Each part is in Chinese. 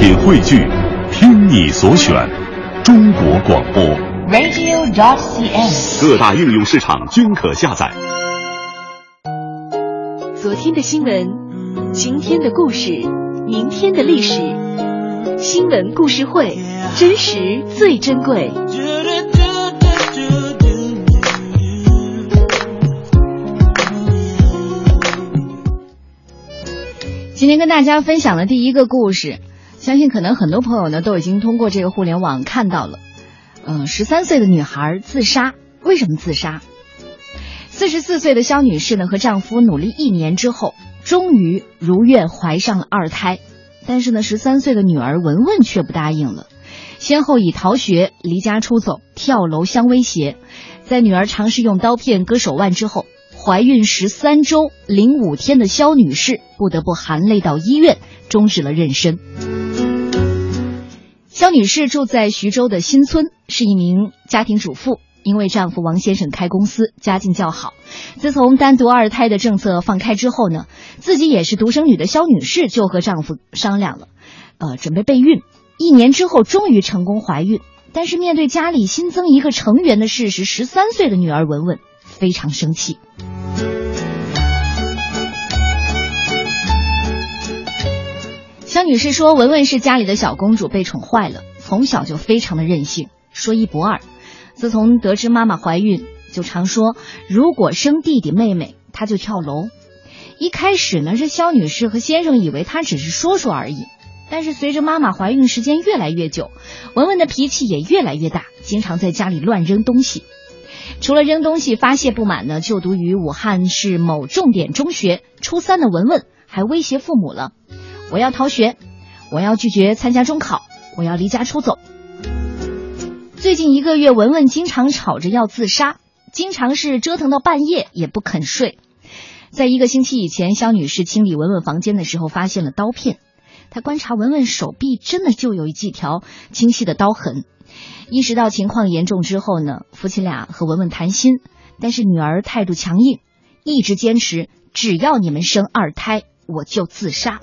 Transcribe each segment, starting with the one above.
品汇聚，听你所选，中国广播。radio.dot.cn，。各大应用市场均可下载。昨天的新闻，今天的故事，明天的历史，新闻故事会，真实最珍贵。今天跟大家分享的第一个故事，相信可能很多朋友呢都已经通过这个互联网看到了。嗯、十三岁的女孩自杀，为什么自杀？四十四岁的肖女士呢，和丈夫努力一年之后，终于如愿怀上了二胎。但是呢，十三岁的女儿文文却不答应了，先后以逃学、离家出走、跳楼相威胁。在女儿尝试用刀片割手腕之后，怀孕十三周零五天的肖女士不得不含泪到医院，终止了妊娠。肖女士住在徐州的新村，是一名家庭主妇。因为丈夫王先生开公司，家境较好。自从单独二胎的政策放开之后呢，自己也是独生女的肖女士就和丈夫商量了，呃，准备备孕。一年之后，终于成功怀孕。但是面对家里新增一个成员的事实，十三岁的女儿文文非常生气。女士说，文文是家里的小公主，被宠坏了，从小就非常的任性，说一不二。自从得知妈妈怀孕，就常说如果生弟弟妹妹，她就跳楼。一开始呢，是肖女士和先生以为她只是说说而已，但是随着妈妈怀孕时间越来越久，文文的脾气也越来越大，经常在家里乱扔东西。除了扔东西发泄不满呢，就读于武汉市某重点中学初三的文文还威胁父母了：“我要逃学，我要拒绝参加中考，我要离家出走。”最近一个月，文文经常吵着要自杀，经常是折腾到半夜也不肯睡。在一个星期以前，肖女士清理文文房间的时候，发现了刀片。她观察文文手臂，真的就有几条清晰的刀痕。意识到情况严重之后呢，夫妻俩和文文谈心，但是女儿态度强硬，一直坚持只要你们生二胎，我就自杀。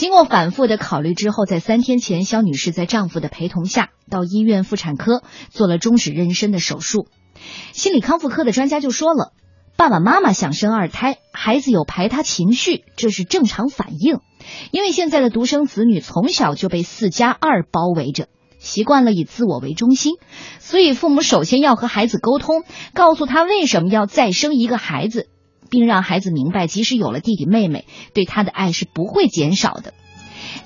经过反复的考虑之后，在三天前，肖女士在丈夫的陪同下到医院妇产科做了终止妊娠的手术。心理康复科的专家就说了，爸爸妈妈想生二胎，孩子有排他情绪，这是正常反应。因为现在的独生子女从小就被四加二包围着，习惯了以自我为中心，所以父母首先要和孩子沟通，告诉他为什么要再生一个孩子。并让孩子明白，即使有了弟弟妹妹，对他的爱是不会减少的。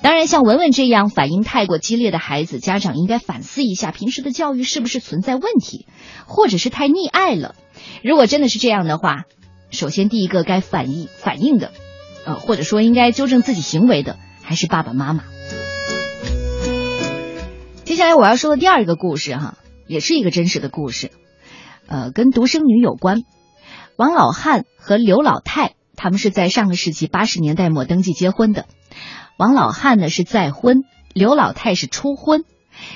当然，像文文这样反应太过激烈的孩子，家长应该反思一下平时的教育是不是存在问题，或者是太溺爱了。如果真的是这样的话，首先第一个该反应反应的，呃，或者说应该纠正自己行为的，还是爸爸妈妈。接下来我要说的第二个故事哈，也是一个真实的故事，呃，跟独生女有关。王老汉和刘老太，他们是在上个世纪八十年代末登记结婚的。王老汉呢是再婚，刘老太是初婚。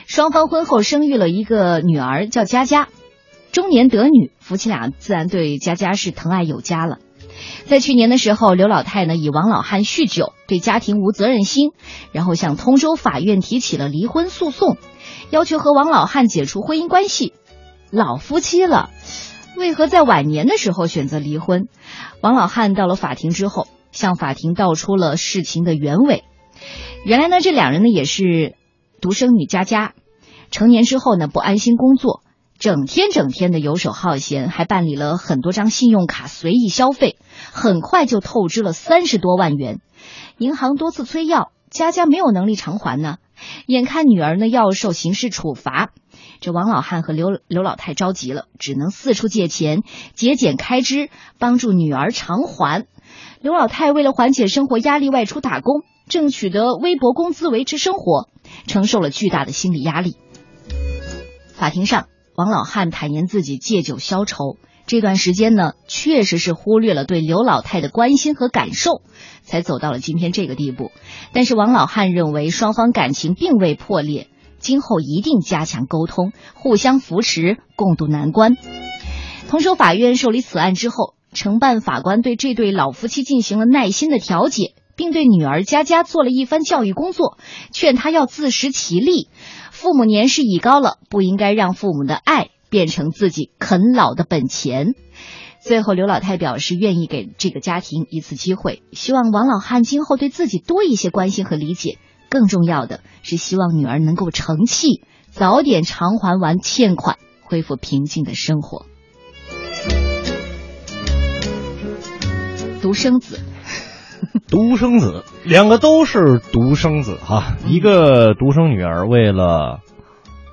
双方婚后生育了一个女儿，叫佳佳。中年得女，夫妻俩自然对佳佳是疼爱有加了。在去年的时候，刘老太呢以王老汉酗酒、对家庭无责任心，然后向通州法院提起了离婚诉讼，要求和王老汉解除婚姻关系。老夫妻了。为何在晚年的时候选择离婚？王老汉到了法庭之后，向法庭道出了事情的原委。原来呢，这两人呢也是独生女佳佳，成年之后呢不安心工作，整天整天的游手好闲，还办理了很多张信用卡随意消费，很快就透支了三十多万元。银行多次催要，佳佳没有能力偿还呢。眼看女儿呢要受刑事处罚。这王老汉和刘刘老太着急了，只能四处借钱节俭开支，帮助女儿偿还。刘老太为了缓解生活压力，外出打工，挣取得微薄工资维持生活，承受了巨大的心理压力。法庭上，王老汉坦言自己借酒消愁，这段时间呢，确实是忽略了对刘老太的关心和感受，才走到了今天这个地步。但是王老汉认为双方感情并未破裂。今后一定加强沟通，互相扶持，共度难关。同州法院受理此案之后，承办法官对这对老夫妻进行了耐心的调解，并对女儿佳佳做了一番教育工作，劝她要自食其力。父母年事已高了，不应该让父母的爱变成自己啃老的本钱。最后，刘老太表示愿意给这个家庭一次机会，希望王老汉今后对自己多一些关心和理解。更重要的是，希望女儿能够成器，早点偿还完欠款，恢复平静的生活。独生子，独生子，两个都是独生子哈。一个独生女儿为了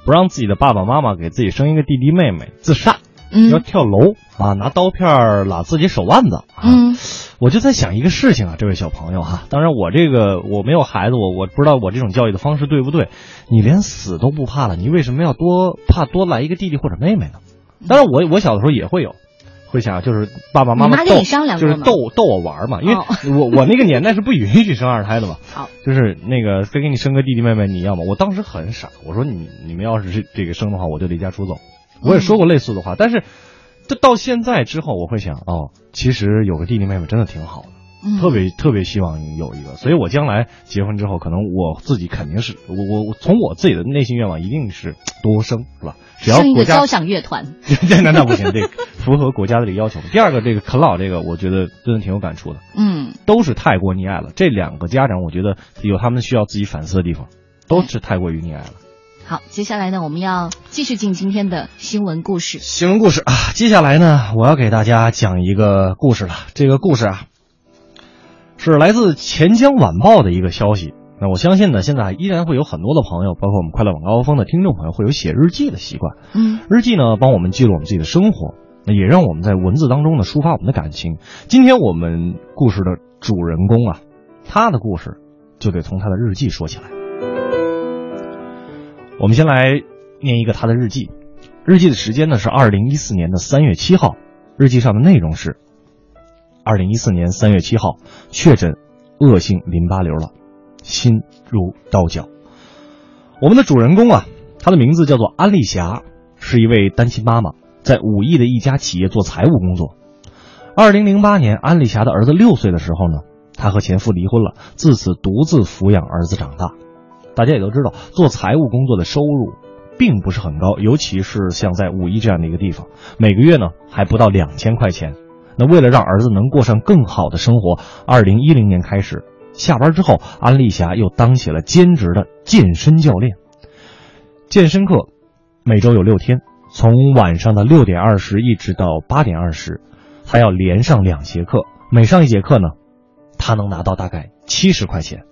不让自己的爸爸妈妈给自己生一个弟弟妹妹，自杀。要跳楼啊！拿刀片拉自己手腕子。嗯，我就在想一个事情啊，这位小朋友哈，当然我这个我没有孩子，我我不知道我这种教育的方式对不对。你连死都不怕了，你为什么要多怕多来一个弟弟或者妹妹呢？当然我我小的时候也会有，会想就是爸爸妈妈逗，就是逗逗我玩嘛，因为我我那个年代是不允许生二胎的嘛。好，就是那个再给你生个弟弟妹妹，你要吗？我当时很傻，我说你你们要是这这个生的话，我就离家出走。我也说过类似的话，但是，这到现在之后，我会想，哦，其实有个弟弟妹妹真的挺好的，特别特别希望有一个，所以我将来结婚之后，可能我自己肯定是我我我从我自己的内心愿望一定是多生，是吧？只要国家交响乐团，那那不行，这符合国家的这个要求。第二个，这个啃老这个，我觉得真的挺有感触的，嗯，都是太过溺爱了。这两个家长，我觉得有他们需要自己反思的地方，都是太过于溺爱了。好，接下来呢，我们要继续进今天的新闻故事。新闻故事啊，接下来呢，我要给大家讲一个故事了。这个故事啊，是来自钱江晚报的一个消息。那我相信呢，现在依然会有很多的朋友，包括我们快乐晚高峰的听众朋友，会有写日记的习惯。嗯，日记呢，帮我们记录我们自己的生活，那也让我们在文字当中呢抒发我们的感情。今天我们故事的主人公啊，他的故事就得从他的日记说起来。我们先来念一个他的日记，日记的时间呢是二零一四年的三月七号，日记上的内容是：二零一四年三月七号确诊恶性淋巴瘤了，心如刀绞。我们的主人公啊，他的名字叫做安丽霞，是一位单亲妈妈，在武义的一家企业做财务工作。二零零八年，安丽霞的儿子六岁的时候呢，她和前夫离婚了，自此独自抚养儿子长大。大家也都知道，做财务工作的收入并不是很高，尤其是像在五一这样的一个地方，每个月呢还不到两千块钱。那为了让儿子能过上更好的生活，二零一零年开始，下班之后，安丽霞又当起了兼职的健身教练。健身课每周有六天，从晚上的六点二十一直到八点二十，还要连上两节课，每上一节课呢，他能拿到大概七十块钱。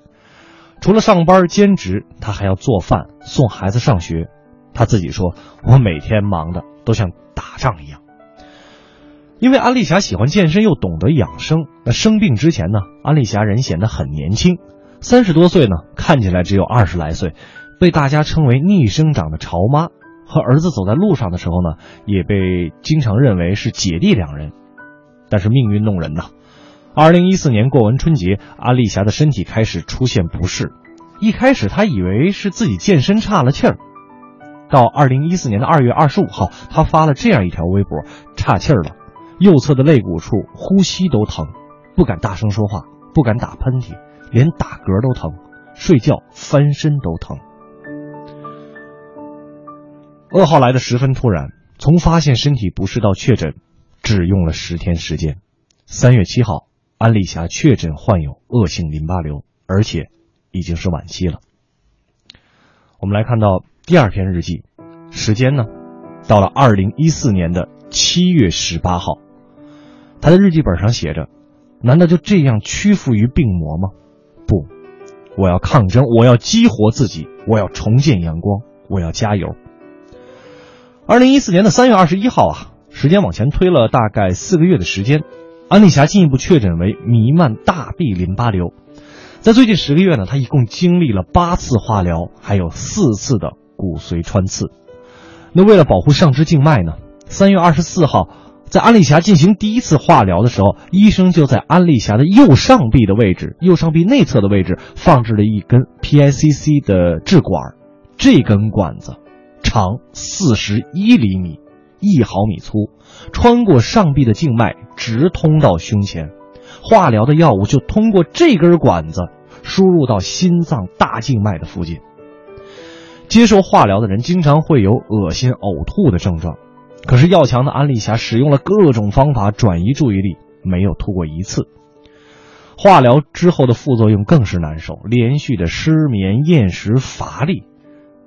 除了上班兼职，他还要做饭、送孩子上学。他自己说：“我每天忙的都像打仗一样。”因为安丽霞喜欢健身又懂得养生，那生病之前呢，安丽霞人显得很年轻，三十多岁呢，看起来只有二十来岁，被大家称为逆生长的潮妈。和儿子走在路上的时候呢，也被经常认为是姐弟两人。但是命运弄人呐。二零一四年过完春节，安丽霞的身体开始出现不适。一开始，她以为是自己健身岔了气儿。到二零一四年的二月二十五号，她发了这样一条微博：“岔气儿了，右侧的肋骨处呼吸都疼，不敢大声说话，不敢打喷嚏，连打嗝都疼，睡觉翻身都疼。”噩耗来的十分突然，从发现身体不适到确诊，只用了十天时间。三月七号。安丽霞确诊患有恶性淋巴瘤，而且已经是晚期了。我们来看到第二篇日记，时间呢，到了二零一四年的七月十八号。他的日记本上写着：“难道就这样屈服于病魔吗？不，我要抗争，我要激活自己，我要重见阳光，我要加油。”二零一四年的三月二十一号啊，时间往前推了大概四个月的时间。安丽霞进一步确诊为弥漫大臂淋巴瘤，在最近十个月呢，她一共经历了八次化疗，还有四次的骨髓穿刺。那为了保护上肢静脉呢，三月二十四号，在安丽霞进行第一次化疗的时候，医生就在安丽霞的右上臂的位置，右上臂内侧的位置放置了一根 PICC 的制管，这根管子长四十一厘米。一毫米粗，穿过上臂的静脉，直通到胸前，化疗的药物就通过这根管子输入到心脏大静脉的附近。接受化疗的人经常会有恶心、呕吐的症状，可是要强的安丽霞使用了各种方法转移注意力，没有吐过一次。化疗之后的副作用更是难受，连续的失眠、厌食、乏力。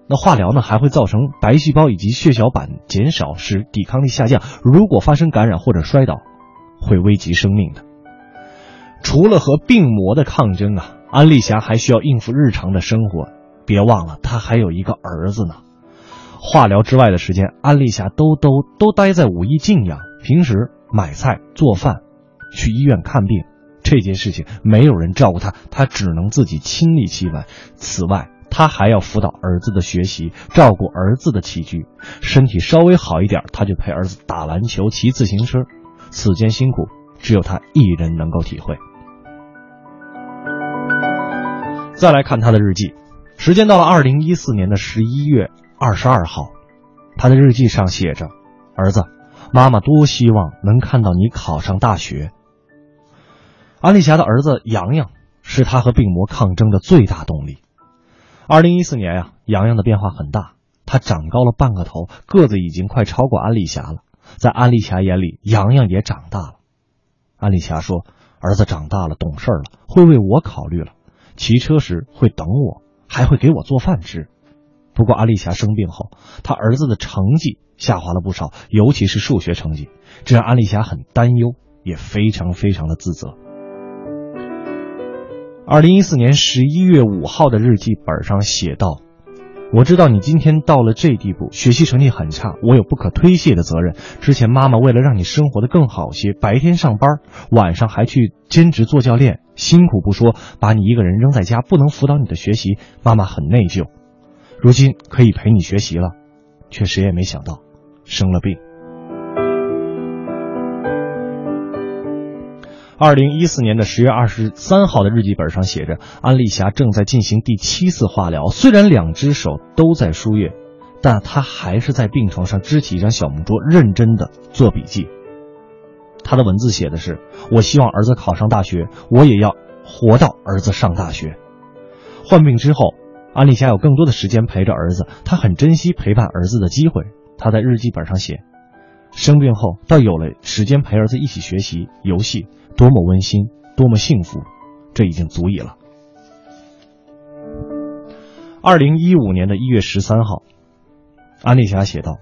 那化疗呢，还会造成白细胞以及血小板减少，使抵抗力下降。如果发生感染或者摔倒，会危及生命的。除了和病魔的抗争啊，安丽霞还需要应付日常的生活。别忘了，她还有一个儿子呢。化疗之外的时间，安丽霞都都都待在武义静养，平时买菜、做饭、去医院看病，这件事情没有人照顾她，她只能自己亲力亲为。此外，他还要辅导儿子的学习，照顾儿子的起居。身体稍微好一点，他就陪儿子打篮球、骑自行车。此间辛苦，只有他一人能够体会。再来看他的日记。时间到了二零一四年的十一月二十二号，他的日记上写着：“儿子，妈妈多希望能看到你考上大学。”安丽霞的儿子洋洋是他和病魔抗争的最大动力。二零一四年呀，洋洋的变化很大，他长高了半个头，个子已经快超过安丽霞了。在安丽霞眼里，洋洋也长大了。安丽霞说：“儿子长大了，懂事了，会为我考虑了，骑车时会等我。”还会给我做饭吃。不过安丽霞生病后，他儿子的成绩下滑了不少，尤其是数学成绩，这让安丽霞很担忧，也非常非常的自责。二零一四年十一月五号的日记本上写道。我知道你今天到了这地步，学习成绩很差，我有不可推卸的责任。之前妈妈为了让你生活的更好些，白天上班，晚上还去兼职做教练，辛苦不说，把你一个人扔在家，不能辅导你的学习，妈妈很内疚。如今可以陪你学习了，却谁也没想到，生了病。二零一四年的十月二十三号的日记本上写着，安丽霞正在进行第七次化疗。虽然两只手都在输液，但她还是在病床上支起一张小木桌，认真的做笔记。他的文字写的是：“我希望儿子考上大学，我也要活到儿子上大学。”患病之后，安丽霞有更多的时间陪着儿子，她很珍惜陪伴儿子的机会。她在日记本上写：“生病后，倒有了时间陪儿子一起学习、游戏。”多么温馨，多么幸福，这已经足以了。二零一五年的一月十三号，安丽霞写道：“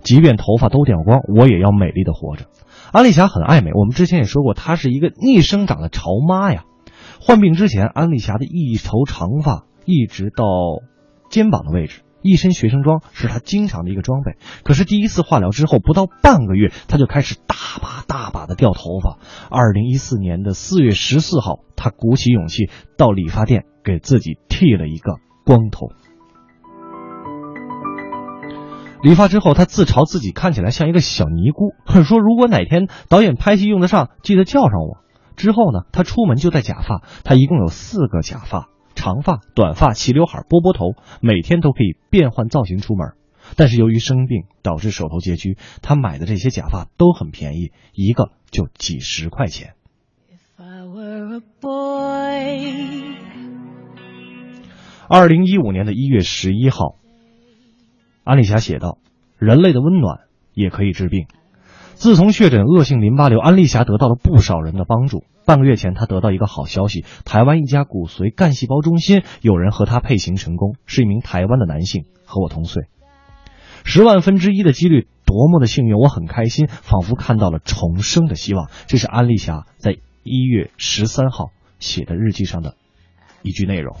即便头发都掉光，我也要美丽的活着。”安丽霞很爱美，我们之前也说过，她是一个逆生长的潮妈呀。患病之前，安丽霞的一头长发一直到肩膀的位置。一身学生装是他经常的一个装备，可是第一次化疗之后不到半个月，他就开始大把大把的掉头发。二零一四年的四月十四号，他鼓起勇气到理发店给自己剃了一个光头。理发之后，他自嘲自己看起来像一个小尼姑，说如果哪天导演拍戏用得上，记得叫上我。之后呢，他出门就戴假发，他一共有四个假发。长发、短发、齐刘海、波波头，每天都可以变换造型出门。但是由于生病导致手头拮据，他买的这些假发都很便宜，一个就几十块钱。二零一五年的一月十一号，安丽霞写道：“人类的温暖也可以治病。”自从确诊恶性淋巴瘤，安丽霞得到了不少人的帮助。半个月前，她得到一个好消息：台湾一家骨髓干细胞中心有人和她配型成功，是一名台湾的男性，和我同岁。十万分之一的几率，多么的幸运！我很开心，仿佛看到了重生的希望。这是安丽霞在一月十三号写的日记上的一句内容。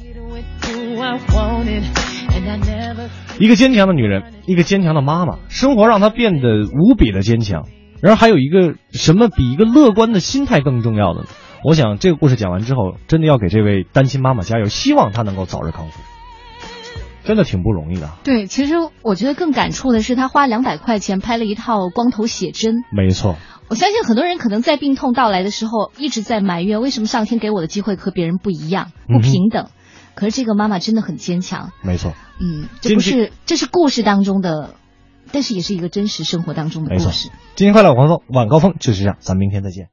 一个坚强的女人，一个坚强的妈妈，生活让她变得无比的坚强。然后还有一个什么比一个乐观的心态更重要的呢？我想这个故事讲完之后，真的要给这位单亲妈妈加油，希望她能够早日康复。真的挺不容易的。对，其实我觉得更感触的是，她花两百块钱拍了一套光头写真。没错。我相信很多人可能在病痛到来的时候一直在埋怨，为什么上天给我的机会和别人不一样，不平等？可是这个妈妈真的很坚强。没错。嗯，这不是，这是故事当中的。但是也是一个真实生活当中的故事。今天快乐晚高晚高峰就是这样，咱们明天再见。